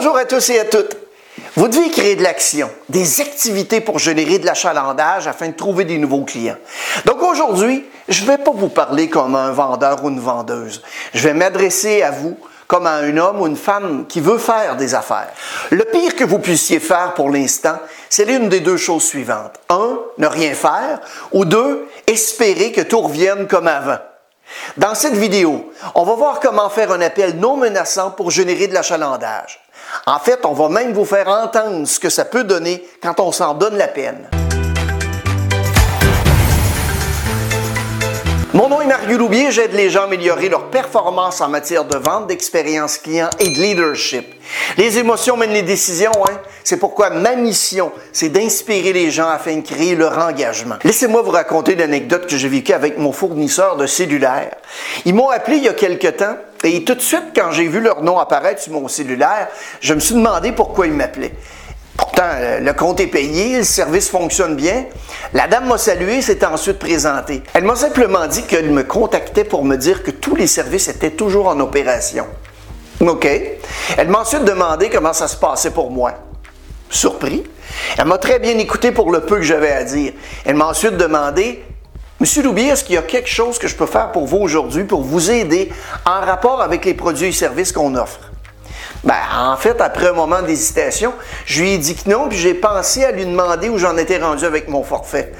Bonjour à tous et à toutes. Vous devez créer de l'action, des activités pour générer de l'achalandage afin de trouver des nouveaux clients. Donc aujourd'hui, je ne vais pas vous parler comme un vendeur ou une vendeuse. Je vais m'adresser à vous comme à un homme ou une femme qui veut faire des affaires. Le pire que vous puissiez faire pour l'instant, c'est l'une des deux choses suivantes. Un, ne rien faire, ou deux, espérer que tout revienne comme avant. Dans cette vidéo, on va voir comment faire un appel non menaçant pour générer de l'achalandage. En fait, on va même vous faire entendre ce que ça peut donner quand on s'en donne la peine. Mon nom est Mario Loubier, j'aide les gens à améliorer leur performance en matière de vente, d'expérience client et de leadership. Les émotions mènent les décisions, hein? C'est pourquoi ma mission, c'est d'inspirer les gens afin de créer leur engagement. Laissez-moi vous raconter l'anecdote que j'ai vécue avec mon fournisseur de cellulaire. Ils m'ont appelé il y a quelque temps et tout de suite, quand j'ai vu leur nom apparaître sur mon cellulaire, je me suis demandé pourquoi ils m'appelaient. Le compte est payé, le service fonctionne bien. La dame m'a salué, s'est ensuite présentée. Elle m'a simplement dit qu'elle me contactait pour me dire que tous les services étaient toujours en opération. OK. Elle m'a ensuite demandé comment ça se passait pour moi. Surpris. Elle m'a très bien écouté pour le peu que j'avais à dire. Elle m'a ensuite demandé Monsieur Loubier, est-ce qu'il y a quelque chose que je peux faire pour vous aujourd'hui pour vous aider en rapport avec les produits et services qu'on offre? Ben, en fait, après un moment d'hésitation, je lui ai dit que non, puis j'ai pensé à lui demander où j'en étais rendu avec mon forfait.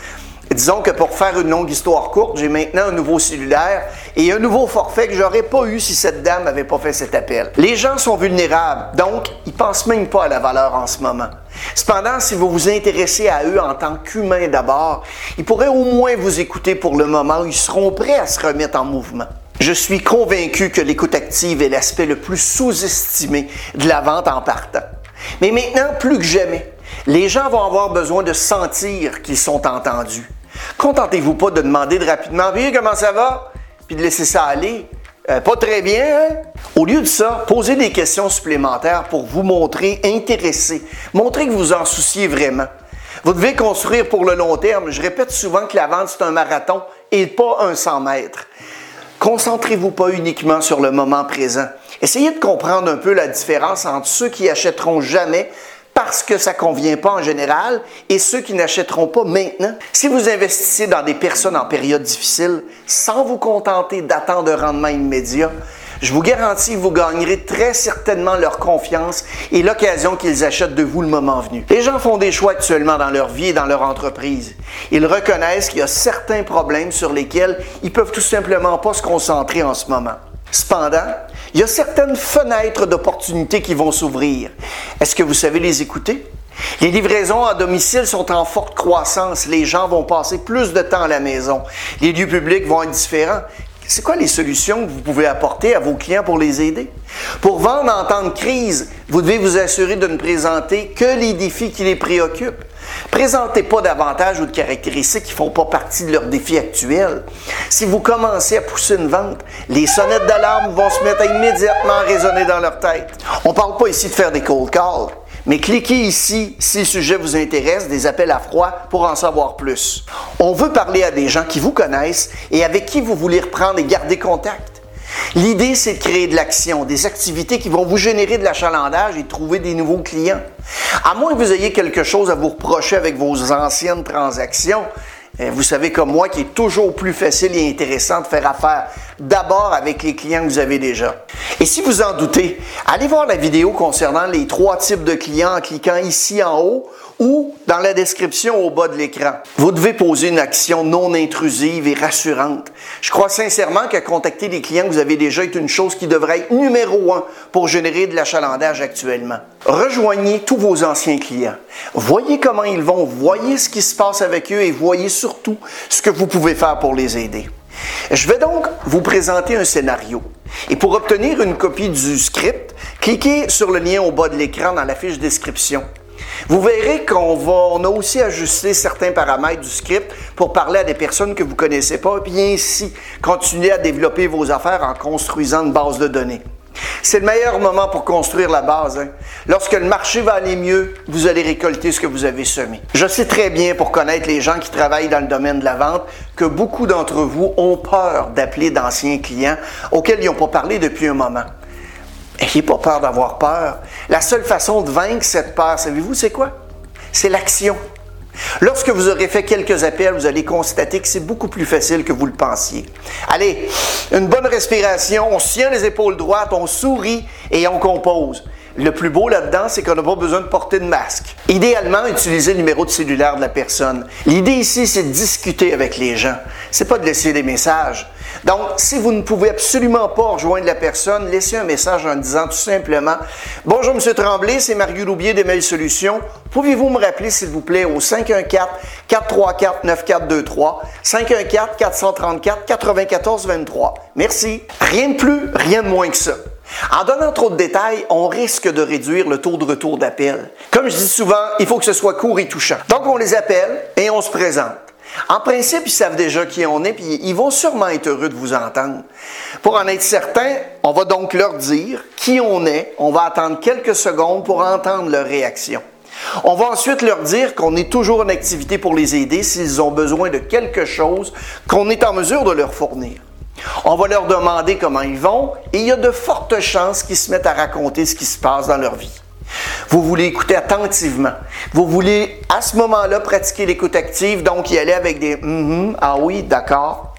Disons que pour faire une longue histoire courte, j'ai maintenant un nouveau cellulaire et un nouveau forfait que j'aurais pas eu si cette dame n'avait pas fait cet appel. Les gens sont vulnérables, donc ils pensent même pas à la valeur en ce moment. Cependant, si vous vous intéressez à eux en tant qu'humains d'abord, ils pourraient au moins vous écouter pour le moment ils seront prêts à se remettre en mouvement. Je suis convaincu que l'écoute active est l'aspect le plus sous-estimé de la vente en partant. Mais maintenant, plus que jamais, les gens vont avoir besoin de sentir qu'ils sont entendus. Contentez-vous pas de demander de rapidement Oui, comment ça va? Puis de laisser ça aller. Euh, pas très bien, hein? Au lieu de ça, posez des questions supplémentaires pour vous montrer intéressé, montrer que vous en souciez vraiment. Vous devez construire pour le long terme. Je répète souvent que la vente, c'est un marathon et pas un 100 mètres. Concentrez-vous pas uniquement sur le moment présent. Essayez de comprendre un peu la différence entre ceux qui achèteront jamais parce que ça convient pas en général et ceux qui n'achèteront pas maintenant. Si vous investissez dans des personnes en période difficile sans vous contenter d'attendre un rendement immédiat, je vous garantis que vous gagnerez très certainement leur confiance et l'occasion qu'ils achètent de vous le moment venu. Les gens font des choix actuellement dans leur vie et dans leur entreprise. Ils reconnaissent qu'il y a certains problèmes sur lesquels ils peuvent tout simplement pas se concentrer en ce moment. Cependant, il y a certaines fenêtres d'opportunités qui vont s'ouvrir. Est-ce que vous savez les écouter? Les livraisons à domicile sont en forte croissance. Les gens vont passer plus de temps à la maison. Les lieux publics vont être différents. C'est quoi les solutions que vous pouvez apporter à vos clients pour les aider? Pour vendre en temps de crise, vous devez vous assurer de ne présenter que les défis qui les préoccupent. Présentez pas d'avantages ou de caractéristiques qui font pas partie de leurs défis actuels. Si vous commencez à pousser une vente, les sonnettes d'alarme vont se mettre à immédiatement résonner dans leur tête. On parle pas ici de faire des cold calls. Mais cliquez ici si le sujet vous intéresse, des appels à froid pour en savoir plus. On veut parler à des gens qui vous connaissent et avec qui vous voulez reprendre et garder contact. L'idée, c'est de créer de l'action, des activités qui vont vous générer de l'achalandage et trouver des nouveaux clients. À moins que vous ayez quelque chose à vous reprocher avec vos anciennes transactions, vous savez comme moi qu'il est toujours plus facile et intéressant de faire affaire d'abord avec les clients que vous avez déjà. Et si vous en doutez, allez voir la vidéo concernant les trois types de clients en cliquant ici en haut ou dans la description au bas de l'écran. Vous devez poser une action non intrusive et rassurante. Je crois sincèrement que contacter les clients que vous avez déjà est une chose qui devrait être numéro un pour générer de l'achalandage actuellement. Rejoignez tous vos anciens clients. Voyez comment ils vont, voyez ce qui se passe avec eux et voyez surtout ce que vous pouvez faire pour les aider. Je vais donc vous présenter un scénario. Et pour obtenir une copie du script, cliquez sur le lien au bas de l'écran dans la fiche description. Vous verrez qu'on va, on a aussi ajusté certains paramètres du script pour parler à des personnes que vous ne connaissez pas, et puis ainsi continuer à développer vos affaires en construisant une base de données. C'est le meilleur moment pour construire la base. Hein. Lorsque le marché va aller mieux, vous allez récolter ce que vous avez semé. Je sais très bien, pour connaître les gens qui travaillent dans le domaine de la vente, que beaucoup d'entre vous ont peur d'appeler d'anciens clients auxquels ils n'ont pas parlé depuis un moment. Ayez pas peur d'avoir peur. La seule façon de vaincre cette peur, savez-vous, c'est quoi? C'est l'action. Lorsque vous aurez fait quelques appels, vous allez constater que c'est beaucoup plus facile que vous le pensiez. Allez, une bonne respiration, on se tient les épaules droites, on sourit et on compose. Le plus beau là-dedans, c'est qu'on n'a pas besoin de porter de masque. Idéalement, utilisez le numéro de cellulaire de la personne. L'idée ici, c'est de discuter avec les gens. C'est pas de laisser des messages. Donc, si vous ne pouvez absolument pas rejoindre la personne, laissez un message en disant tout simplement Bonjour, M. Tremblay, c'est Mario Loubier de Mail Solutions. Pouvez-vous me rappeler, s'il vous plaît, au 514-434-9423, 514-434-9423. Merci. Rien de plus, rien de moins que ça. En donnant trop de détails, on risque de réduire le taux de retour d'appel. Comme je dis souvent, il faut que ce soit court et touchant. Donc, on les appelle et on se présente. En principe, ils savent déjà qui on est, puis ils vont sûrement être heureux de vous entendre. Pour en être certain, on va donc leur dire qui on est. On va attendre quelques secondes pour entendre leur réaction. On va ensuite leur dire qu'on est toujours en activité pour les aider s'ils ont besoin de quelque chose qu'on est en mesure de leur fournir. On va leur demander comment ils vont et il y a de fortes chances qu'ils se mettent à raconter ce qui se passe dans leur vie. Vous voulez écouter attentivement. Vous voulez à ce moment-là pratiquer l'écoute active, donc y aller avec des mm ah oui, d'accord.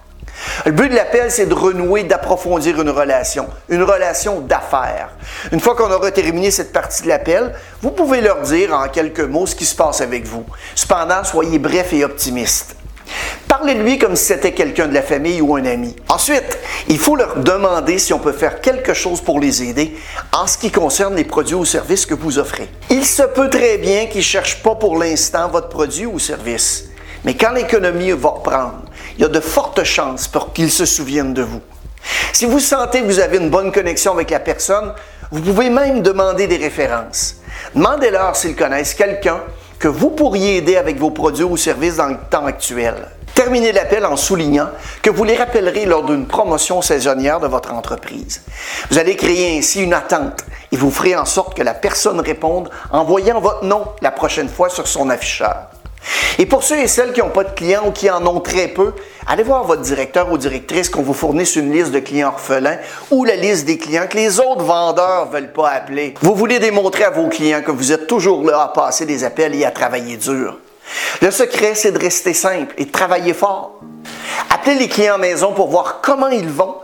Le but de l'appel, c'est de renouer, d'approfondir une relation, une relation d'affaires. Une fois qu'on aura terminé cette partie de l'appel, vous pouvez leur dire en quelques mots ce qui se passe avec vous. Cependant, soyez bref et optimiste. Parlez de lui comme si c'était quelqu'un de la famille ou un ami. Ensuite, il faut leur demander si on peut faire quelque chose pour les aider en ce qui concerne les produits ou services que vous offrez. Il se peut très bien qu'ils ne cherchent pas pour l'instant votre produit ou service, mais quand l'économie va reprendre, il y a de fortes chances pour qu'ils se souviennent de vous. Si vous sentez que vous avez une bonne connexion avec la personne, vous pouvez même demander des références. Demandez-leur s'ils connaissent quelqu'un que vous pourriez aider avec vos produits ou services dans le temps actuel. Terminez l'appel en soulignant que vous les rappellerez lors d'une promotion saisonnière de votre entreprise. Vous allez créer ainsi une attente et vous ferez en sorte que la personne réponde en voyant votre nom la prochaine fois sur son afficheur. Et pour ceux et celles qui n'ont pas de clients ou qui en ont très peu, allez voir votre directeur ou directrice qu'on vous fournisse une liste de clients orphelins ou la liste des clients que les autres vendeurs ne veulent pas appeler. Vous voulez démontrer à vos clients que vous êtes toujours là à passer des appels et à travailler dur. Le secret, c'est de rester simple et de travailler fort. Appelez les clients à maison pour voir comment ils vont.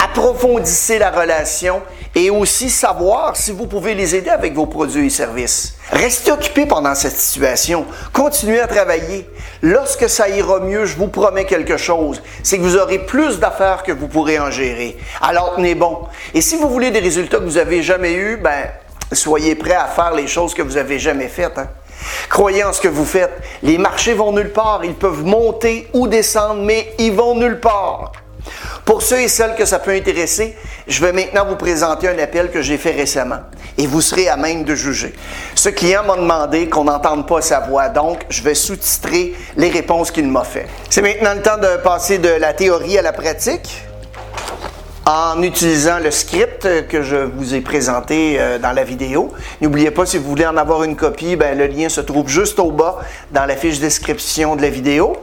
Approfondissez la relation et aussi savoir si vous pouvez les aider avec vos produits et services. Restez occupé pendant cette situation. Continuez à travailler. Lorsque ça ira mieux, je vous promets quelque chose, c'est que vous aurez plus d'affaires que vous pourrez en gérer. Alors tenez bon. Et si vous voulez des résultats que vous n'avez jamais eus, ben soyez prêts à faire les choses que vous n'avez jamais faites. Hein. Croyez en ce que vous faites. Les marchés vont nulle part. Ils peuvent monter ou descendre, mais ils vont nulle part. Pour ceux et celles que ça peut intéresser, je vais maintenant vous présenter un appel que j'ai fait récemment et vous serez à même de juger. Ce client m'a demandé qu'on n'entende pas sa voix, donc je vais sous-titrer les réponses qu'il m'a fait. C'est maintenant le temps de passer de la théorie à la pratique en utilisant le script que je vous ai présenté euh, dans la vidéo. N'oubliez pas, si vous voulez en avoir une copie, ben, le lien se trouve juste au bas dans la fiche description de la vidéo.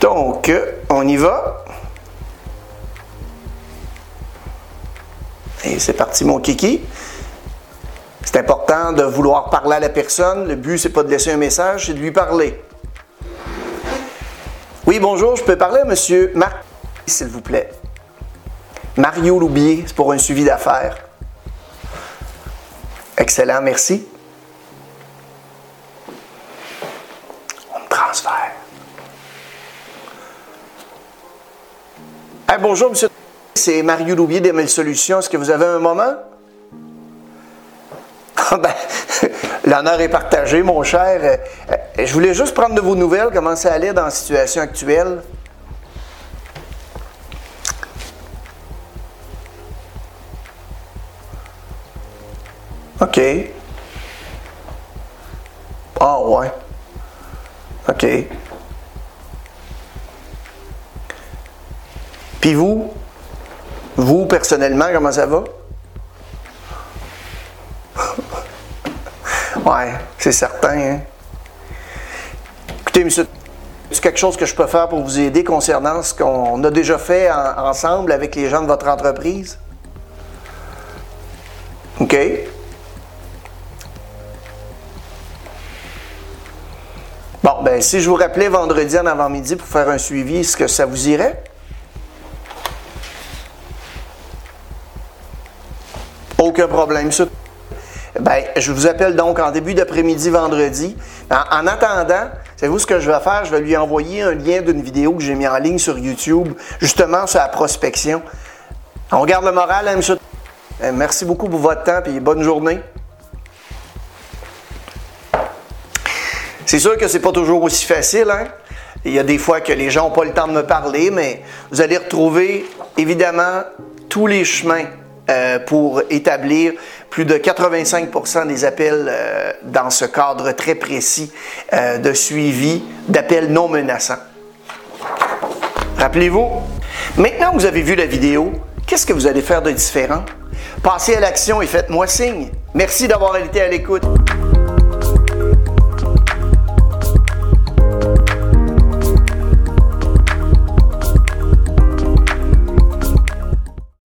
Donc, on y va. Et c'est parti, mon kiki. C'est important de vouloir parler à la personne. Le but, c'est pas de laisser un message, c'est de lui parler. Oui, bonjour, je peux parler à monsieur Marc, s'il vous plaît. Mario Loubier, c'est pour un suivi d'affaires. Excellent, merci. On me transfère. Bonjour, monsieur. C'est Mario Loubier d'ML Solutions. Est-ce que vous avez un moment? Ah, ben, l'honneur est partagé, mon cher. Euh, je voulais juste prendre de vos nouvelles, comment ça allait dans la situation actuelle. OK. Ah ouais. OK. Puis vous, vous personnellement, comment ça va? ouais, c'est certain. Hein? Écoutez, monsieur, c'est quelque chose que je peux faire pour vous aider concernant ce qu'on a déjà fait ensemble avec les gens de votre entreprise? OK? Bon, ben si je vous rappelais vendredi en avant-midi pour faire un suivi, est-ce que ça vous irait? Aucun problème. Ben, je vous appelle donc en début d'après-midi vendredi. En, attendant, savez-vous ce que je vais faire? Je vais lui envoyer un lien d'une vidéo que j'ai mis en ligne sur YouTube, justement sur la prospection. On garde le moral, hein, monsieur? Ben, merci beaucoup pour votre temps et bonne journée. C'est sûr que c'est pas toujours aussi facile, hein? Il y a des fois que les gens n'ont pas le temps de me parler, mais vous allez retrouver évidemment tous les chemins euh, pour établir plus de 85% des appels euh, dans ce cadre très précis euh, de suivi d'appels non menaçants. Rappelez-vous, maintenant que vous avez vu la vidéo, qu'est-ce que vous allez faire de différent? Passez à l'action et faites-moi signe. Merci d'avoir été à l'écoute.